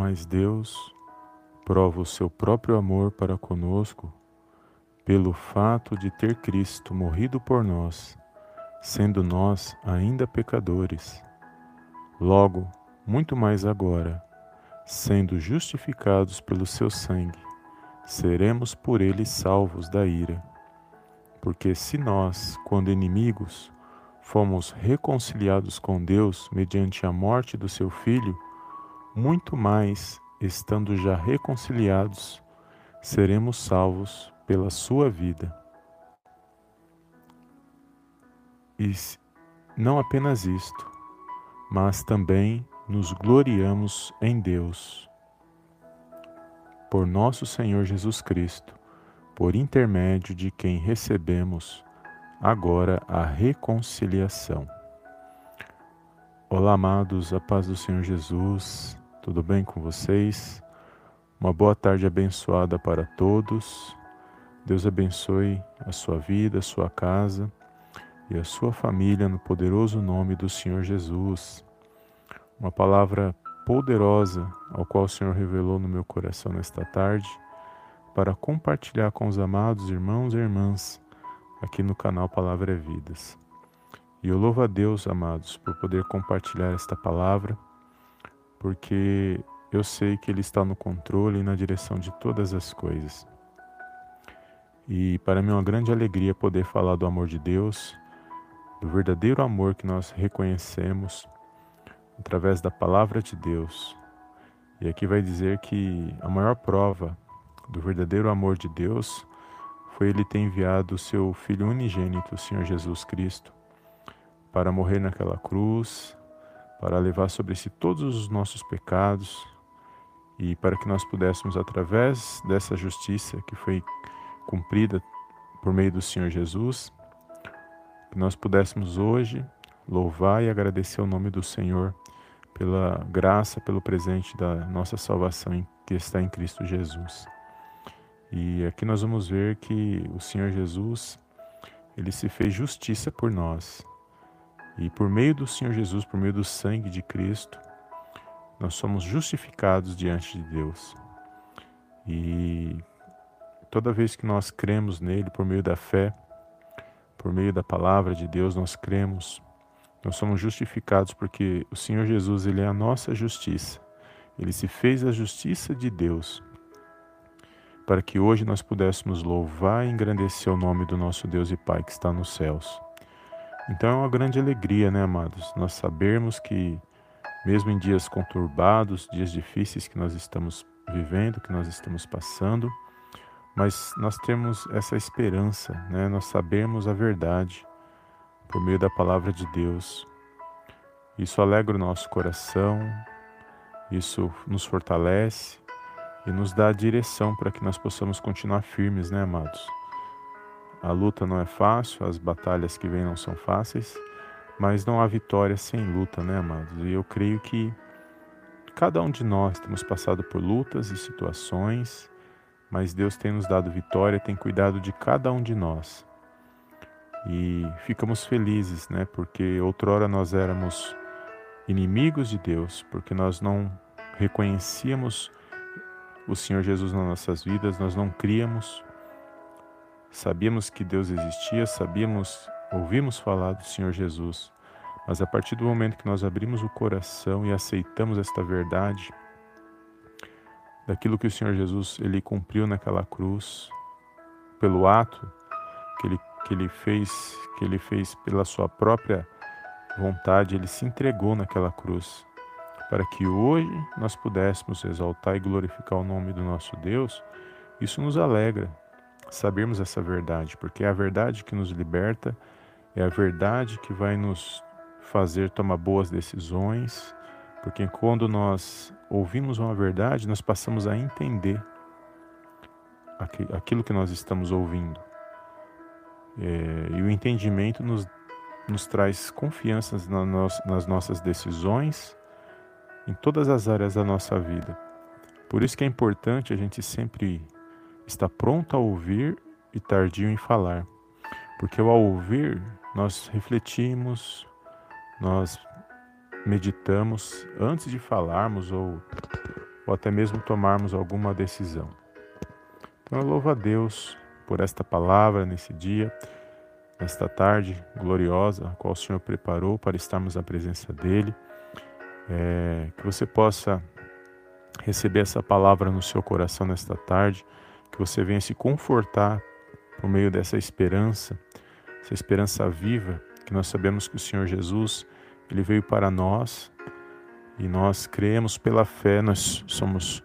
Mas Deus prova o seu próprio amor para conosco pelo fato de ter Cristo morrido por nós, sendo nós ainda pecadores. Logo, muito mais agora, sendo justificados pelo seu sangue, seremos por ele salvos da ira. Porque se nós, quando inimigos, fomos reconciliados com Deus mediante a morte do seu Filho, muito mais, estando já reconciliados, seremos salvos pela sua vida. E não apenas isto, mas também nos gloriamos em Deus. Por nosso Senhor Jesus Cristo, por intermédio de quem recebemos agora a reconciliação. Olá, amados, a paz do Senhor Jesus, tudo bem com vocês? Uma boa tarde abençoada para todos. Deus abençoe a sua vida, a sua casa e a sua família no poderoso nome do Senhor Jesus. Uma palavra poderosa ao qual o Senhor revelou no meu coração nesta tarde para compartilhar com os amados irmãos e irmãs aqui no canal Palavra é Vidas. E eu louvo a Deus, amados, por poder compartilhar esta palavra, porque eu sei que Ele está no controle e na direção de todas as coisas. E para mim é uma grande alegria poder falar do amor de Deus, do verdadeiro amor que nós reconhecemos através da palavra de Deus. E aqui vai dizer que a maior prova do verdadeiro amor de Deus foi ele ter enviado o seu Filho unigênito, o Senhor Jesus Cristo, para morrer naquela cruz, para levar sobre si todos os nossos pecados e para que nós pudéssemos, através dessa justiça que foi cumprida por meio do Senhor Jesus, que nós pudéssemos hoje louvar e agradecer o nome do Senhor pela graça, pelo presente da nossa salvação que está em Cristo Jesus. E aqui nós vamos ver que o Senhor Jesus, ele se fez justiça por nós. E por meio do Senhor Jesus, por meio do sangue de Cristo, nós somos justificados diante de Deus. E toda vez que nós cremos nele por meio da fé, por meio da palavra de Deus, nós cremos, nós somos justificados porque o Senhor Jesus, ele é a nossa justiça. Ele se fez a justiça de Deus para que hoje nós pudéssemos louvar e engrandecer o nome do nosso Deus e Pai que está nos céus. Então é uma grande alegria, né, amados, nós sabermos que, mesmo em dias conturbados, dias difíceis que nós estamos vivendo, que nós estamos passando, mas nós temos essa esperança, né, nós sabemos a verdade por meio da palavra de Deus. Isso alegra o nosso coração, isso nos fortalece, e nos dá a direção para que nós possamos continuar firmes, né, amados? A luta não é fácil, as batalhas que vêm não são fáceis, mas não há vitória sem luta, né, amados? E eu creio que cada um de nós temos passado por lutas e situações, mas Deus tem nos dado vitória, tem cuidado de cada um de nós. E ficamos felizes, né? Porque outrora nós éramos inimigos de Deus, porque nós não reconhecíamos o Senhor Jesus nas nossas vidas, nós não críamos, sabíamos que Deus existia, sabíamos, ouvimos falar do Senhor Jesus, mas a partir do momento que nós abrimos o coração e aceitamos esta verdade, daquilo que o Senhor Jesus ele cumpriu naquela cruz, pelo ato que ele, que ele fez, que ele fez pela sua própria vontade, ele se entregou naquela cruz para que hoje nós pudéssemos exaltar e glorificar o nome do nosso Deus, isso nos alegra sabermos essa verdade, porque é a verdade que nos liberta, é a verdade que vai nos fazer tomar boas decisões, porque quando nós ouvimos uma verdade, nós passamos a entender aquilo que nós estamos ouvindo. É, e o entendimento nos, nos traz confiança nas nossas decisões em todas as áreas da nossa vida. Por isso que é importante a gente sempre estar pronto a ouvir e tardio em falar. Porque ao ouvir, nós refletimos, nós meditamos antes de falarmos ou, ou até mesmo tomarmos alguma decisão. Então eu louvo a Deus por esta palavra nesse dia, nesta tarde gloriosa, a qual o Senhor preparou para estarmos na presença dEle. É, que você possa receber essa palavra no seu coração nesta tarde, que você venha se confortar por meio dessa esperança, essa esperança viva, que nós sabemos que o Senhor Jesus, ele veio para nós e nós cremos pela fé, nós somos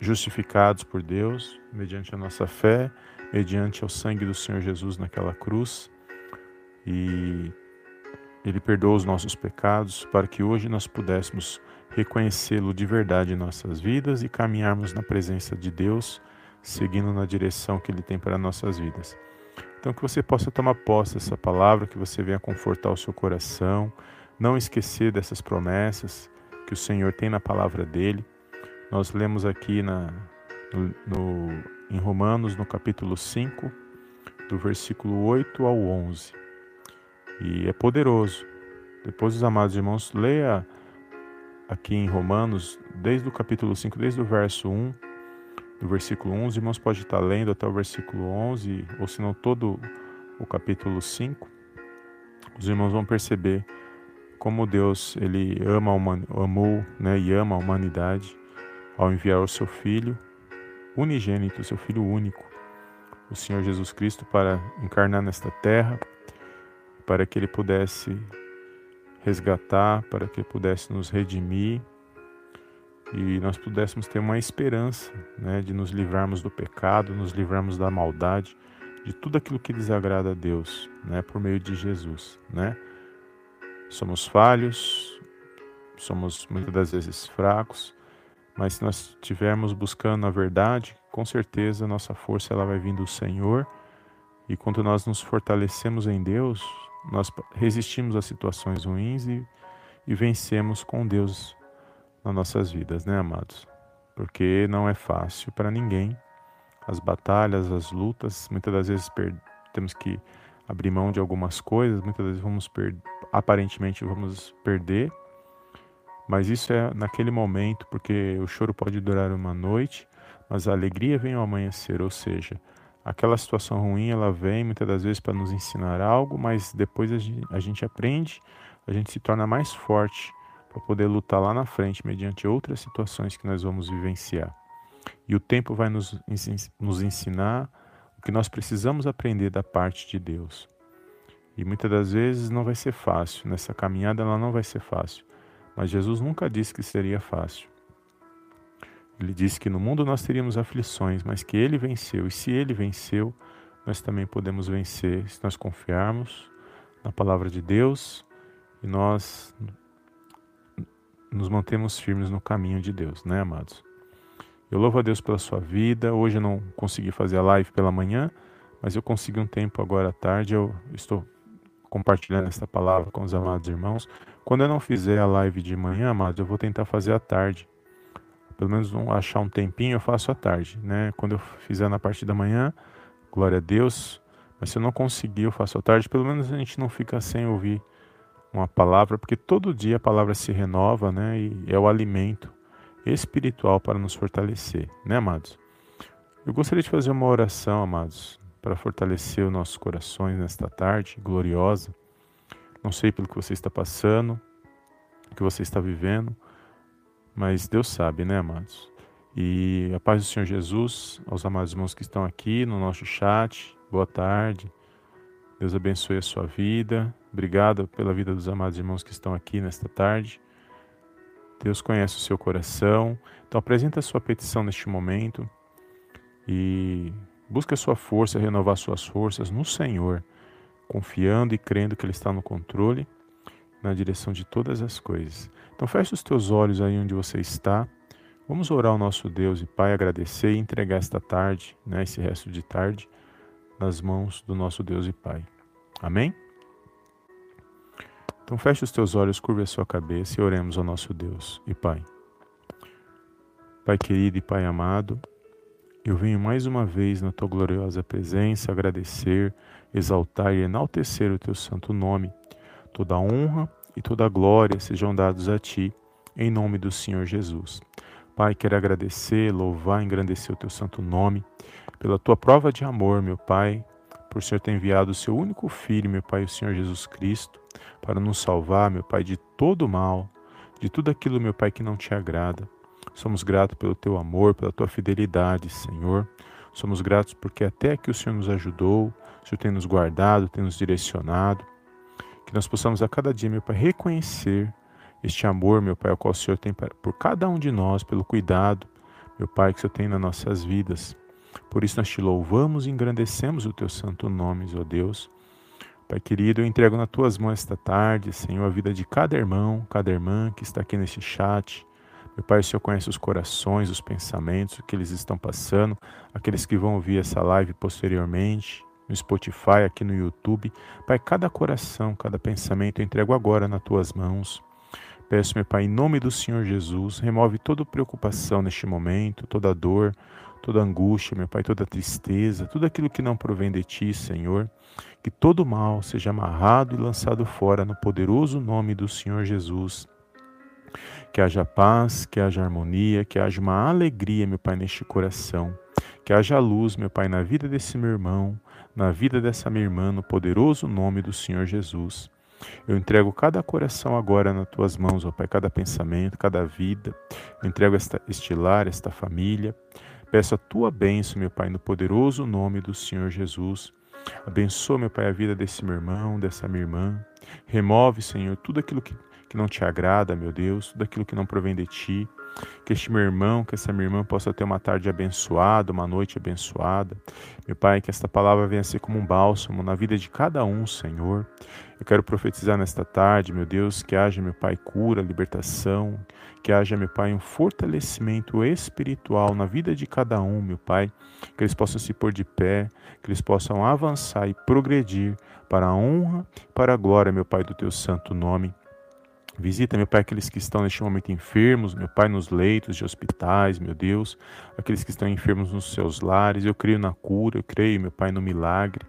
justificados por Deus mediante a nossa fé, mediante o sangue do Senhor Jesus naquela cruz. E ele perdoou os nossos pecados para que hoje nós pudéssemos reconhecê-lo de verdade em nossas vidas e caminharmos na presença de Deus, seguindo na direção que ele tem para nossas vidas. Então que você possa tomar posse dessa palavra, que você venha confortar o seu coração, não esquecer dessas promessas que o Senhor tem na palavra dele. Nós lemos aqui na, no, no, em Romanos, no capítulo 5, do versículo 8 ao 11. E é poderoso. Depois, os amados irmãos, leia aqui em Romanos, desde o capítulo 5, desde o verso 1, do versículo 1, os irmãos podem estar lendo até o versículo 11, ou se não todo o capítulo 5, os irmãos vão perceber como Deus ele ama amou né, e ama a humanidade ao enviar o seu Filho unigênito, o seu Filho único, o Senhor Jesus Cristo, para encarnar nesta terra, para que ele pudesse resgatar, para que ele pudesse nos redimir e nós pudéssemos ter uma esperança né, de nos livrarmos do pecado, nos livrarmos da maldade, de tudo aquilo que desagrada a Deus, né, por meio de Jesus, né? Somos falhos, somos muitas das vezes fracos, mas se nós estivermos buscando a verdade, com certeza nossa força ela vai vir do Senhor. E quando nós nos fortalecemos em Deus, nós resistimos a situações ruins e, e vencemos com Deus nas nossas vidas, né, amados? Porque não é fácil para ninguém. As batalhas, as lutas, muitas das vezes temos que abrir mão de algumas coisas, muitas vezes vamos aparentemente vamos perder, mas isso é naquele momento, porque o choro pode durar uma noite, mas a alegria vem ao amanhecer, ou seja, aquela situação ruim ela vem muitas das vezes para nos ensinar algo, mas depois a gente, a gente aprende, a gente se torna mais forte para poder lutar lá na frente mediante outras situações que nós vamos vivenciar. E o tempo vai nos, nos ensinar o que nós precisamos aprender da parte de Deus. E muitas das vezes não vai ser fácil, nessa caminhada ela não vai ser fácil. Mas Jesus nunca disse que seria fácil. Ele disse que no mundo nós teríamos aflições, mas que ele venceu. E se ele venceu, nós também podemos vencer se nós confiarmos na palavra de Deus e nós nos mantemos firmes no caminho de Deus, né, amados? Eu louvo a Deus pela sua vida. Hoje eu não consegui fazer a live pela manhã, mas eu consegui um tempo agora à tarde. Eu estou compartilhando esta palavra com os amados irmãos. Quando eu não fizer a live de manhã, amados, eu vou tentar fazer à tarde. Pelo menos achar um tempinho, eu faço à tarde, né? Quando eu fizer na parte da manhã, glória a Deus. Mas se eu não conseguir, eu faço à tarde. Pelo menos a gente não fica sem ouvir uma palavra, porque todo dia a palavra se renova, né? E é o alimento espiritual para nos fortalecer, né, amados? Eu gostaria de fazer uma oração, amados, para fortalecer os nossos corações nesta tarde gloriosa. Não sei pelo que você está passando, o que você está vivendo, mas Deus sabe, né, amados? E a paz do Senhor Jesus, aos amados irmãos que estão aqui no nosso chat, boa tarde. Deus abençoe a sua vida. Obrigado pela vida dos amados irmãos que estão aqui nesta tarde. Deus conhece o seu coração. Então apresenta a sua petição neste momento e busca a sua força, renovar suas forças no Senhor, confiando e crendo que Ele está no controle, na direção de todas as coisas. Então feche os teus olhos aí onde você está. Vamos orar ao nosso Deus e Pai, agradecer e entregar esta tarde, né, esse resto de tarde, nas mãos do nosso Deus e Pai. Amém? Então feche os teus olhos, curva a sua cabeça e oremos ao nosso Deus e Pai. Pai querido e Pai amado, eu venho mais uma vez na tua gloriosa presença agradecer, exaltar e enaltecer o teu santo nome. Toda honra e toda glória sejam dados a ti, em nome do Senhor Jesus. Pai, quero agradecer, louvar, engrandecer o teu santo nome, pela tua prova de amor, meu Pai, por o Senhor ter enviado o seu único filho, meu Pai, o Senhor Jesus Cristo, para nos salvar, meu Pai, de todo mal, de tudo aquilo, meu Pai, que não te agrada. Somos gratos pelo teu amor, pela tua fidelidade, Senhor. Somos gratos porque até aqui o Senhor nos ajudou, o Senhor tem nos guardado, tem nos direcionado. Que nós possamos a cada dia, meu Pai, reconhecer este amor, meu Pai, ao qual o Senhor tem por cada um de nós, pelo cuidado, meu Pai, que o Senhor tem nas nossas vidas. Por isso nós te louvamos e engrandecemos o teu santo nome, ó Deus. Pai querido, eu entrego nas tuas mãos esta tarde, Senhor, a vida de cada irmão, cada irmã que está aqui nesse chat. Meu Pai, o Senhor conhece os corações, os pensamentos, o que eles estão passando, aqueles que vão ouvir essa live posteriormente, no Spotify, aqui no YouTube. Pai, cada coração, cada pensamento eu entrego agora nas tuas mãos. Peço, meu Pai, em nome do Senhor Jesus, remove toda preocupação neste momento, toda dor, toda angústia, meu Pai, toda tristeza, tudo aquilo que não provém de Ti, Senhor. Que todo mal seja amarrado e lançado fora no poderoso nome do Senhor Jesus. Que haja paz, que haja harmonia, que haja uma alegria, meu Pai, neste coração. Que haja luz, meu Pai, na vida desse meu irmão, na vida dessa minha irmã, no poderoso nome do Senhor Jesus. Eu entrego cada coração agora nas tuas mãos, ó Pai, cada pensamento, cada vida. Eu entrego esta, este lar, esta família. Peço a tua bênção, meu Pai, no poderoso nome do Senhor Jesus. Abençoa, meu Pai, a vida desse meu irmão, dessa minha irmã. Remove, Senhor, tudo aquilo que, que não te agrada, meu Deus, tudo aquilo que não provém de ti. Que este meu irmão, que essa minha irmã possa ter uma tarde abençoada, uma noite abençoada. Meu Pai, que esta palavra venha ser como um bálsamo na vida de cada um, Senhor. Eu quero profetizar nesta tarde, meu Deus, que haja, meu Pai, cura, libertação, que haja, meu Pai, um fortalecimento espiritual na vida de cada um, meu Pai, que eles possam se pôr de pé, que eles possam avançar e progredir para a honra, para a glória, meu Pai, do teu santo nome. Visita, meu Pai, aqueles que estão neste momento enfermos, meu Pai, nos leitos de hospitais, meu Deus, aqueles que estão enfermos nos seus lares. Eu creio na cura, eu creio, meu Pai, no milagre.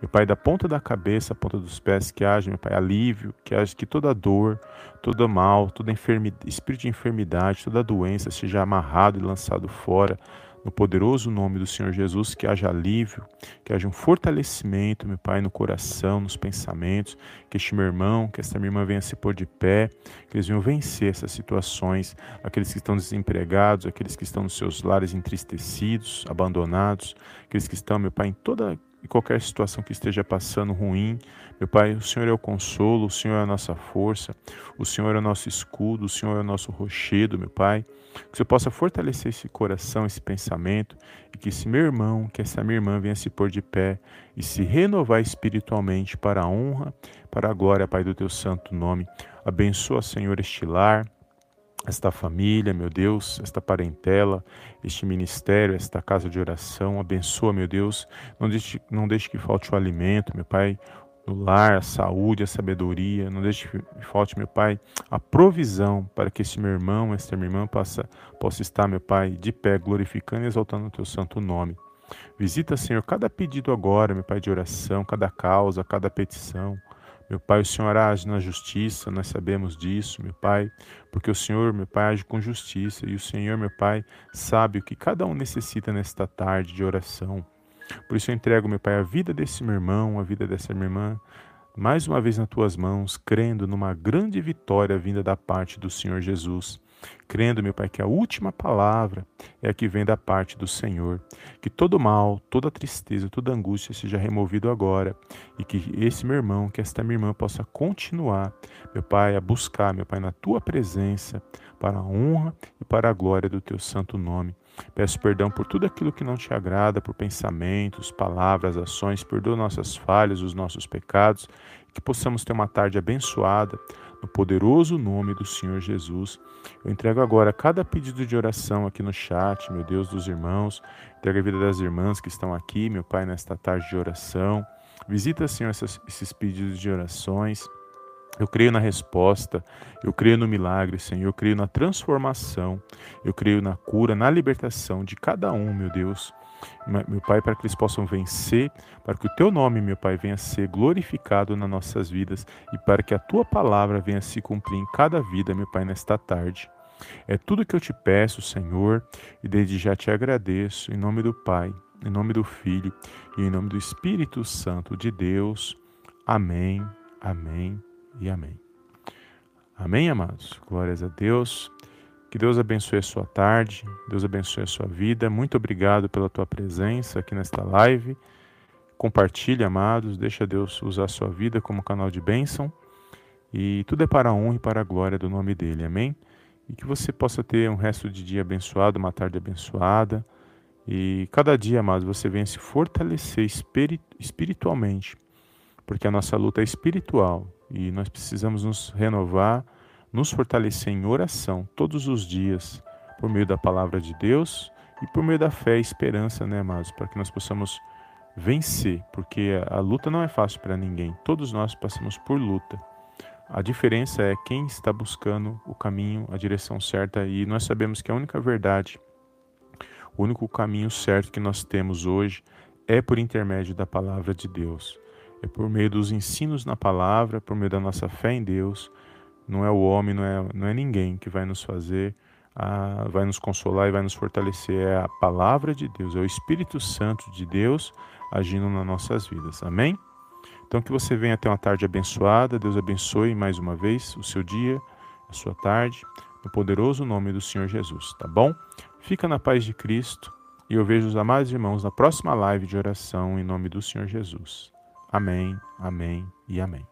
Meu Pai, da ponta da cabeça à ponta dos pés, que haja, meu Pai, alívio, que haja que toda dor, todo mal, enfermidade, espírito de enfermidade, toda doença seja amarrado e lançado fora no poderoso nome do Senhor Jesus, que haja alívio, que haja um fortalecimento, meu Pai, no coração, nos pensamentos, que este meu irmão, que esta minha irmã venha se pôr de pé, que eles venham vencer essas situações, aqueles que estão desempregados, aqueles que estão nos seus lares entristecidos, abandonados, aqueles que estão, meu Pai, em toda e qualquer situação que esteja passando ruim, meu Pai, o Senhor é o consolo, o Senhor é a nossa força, o Senhor é o nosso escudo, o Senhor é o nosso rochedo, meu Pai. Que você possa fortalecer esse coração, esse pensamento, e que esse meu irmão, que essa minha irmã venha se pôr de pé e se renovar espiritualmente para a honra, para a glória, Pai, do teu santo nome. Abençoa, Senhor, este lar esta família, meu Deus, esta parentela, este ministério, esta casa de oração. Abençoa, meu Deus. Não deixe, não deixe que falte o alimento, meu Pai, no lar, a saúde, a sabedoria. Não deixe que falte, meu Pai, a provisão para que este meu irmão, esta minha irmã possa, possa estar, meu Pai, de pé, glorificando e exaltando o teu santo nome. Visita, Senhor, cada pedido agora, meu Pai, de oração, cada causa, cada petição. Meu Pai, o Senhor age na justiça, nós sabemos disso, meu Pai, porque o Senhor, meu Pai, age com justiça e o Senhor, meu Pai, sabe o que cada um necessita nesta tarde de oração. Por isso eu entrego, meu Pai, a vida desse meu irmão, a vida dessa minha irmã, mais uma vez nas tuas mãos, crendo numa grande vitória vinda da parte do Senhor Jesus crendo, meu Pai, que a última palavra é a que vem da parte do Senhor. Que todo mal, toda tristeza, toda angústia seja removido agora e que esse meu irmão, que esta minha irmã possa continuar, meu Pai, a buscar, meu Pai, na tua presença, para a honra e para a glória do teu santo nome. Peço perdão por tudo aquilo que não te agrada, por pensamentos, palavras, ações. Perdoa nossas falhas, os nossos pecados. Que possamos ter uma tarde abençoada no poderoso nome do Senhor Jesus. Eu entrego agora cada pedido de oração aqui no chat, meu Deus, dos irmãos. Entrego a vida das irmãs que estão aqui, meu Pai, nesta tarde de oração. Visita, Senhor, esses pedidos de orações. Eu creio na resposta, eu creio no milagre, Senhor, eu creio na transformação, eu creio na cura, na libertação de cada um, meu Deus meu Pai, para que eles possam vencer, para que o teu nome, meu Pai, venha ser glorificado nas nossas vidas e para que a tua palavra venha se cumprir em cada vida, meu Pai, nesta tarde. É tudo que eu te peço, Senhor, e desde já te agradeço, em nome do Pai, em nome do Filho e em nome do Espírito Santo de Deus. Amém, amém e amém. Amém, amados? Glórias a Deus. Que Deus abençoe a sua tarde, Deus abençoe a sua vida. Muito obrigado pela tua presença aqui nesta live. Compartilhe, amados, deixa Deus usar a sua vida como canal de bênção. E tudo é para a honra e para a glória do nome dele. Amém? E que você possa ter um resto de dia abençoado, uma tarde abençoada. E cada dia, amados, você venha se fortalecer espiritualmente, porque a nossa luta é espiritual e nós precisamos nos renovar nos fortalecer em oração todos os dias, por meio da palavra de Deus e por meio da fé e esperança, né, amados, para que nós possamos vencer, porque a luta não é fácil para ninguém, todos nós passamos por luta. A diferença é quem está buscando o caminho, a direção certa, e nós sabemos que a única verdade, o único caminho certo que nós temos hoje é por intermédio da palavra de Deus. É por meio dos ensinos na palavra, por meio da nossa fé em Deus, não é o homem, não é, não é ninguém que vai nos fazer, a, vai nos consolar e vai nos fortalecer. É a palavra de Deus, é o Espírito Santo de Deus agindo nas nossas vidas. Amém? Então que você venha ter uma tarde abençoada. Deus abençoe mais uma vez o seu dia, a sua tarde, no poderoso nome do Senhor Jesus, tá bom? Fica na paz de Cristo e eu vejo os amados irmãos na próxima live de oração em nome do Senhor Jesus. Amém, amém e amém.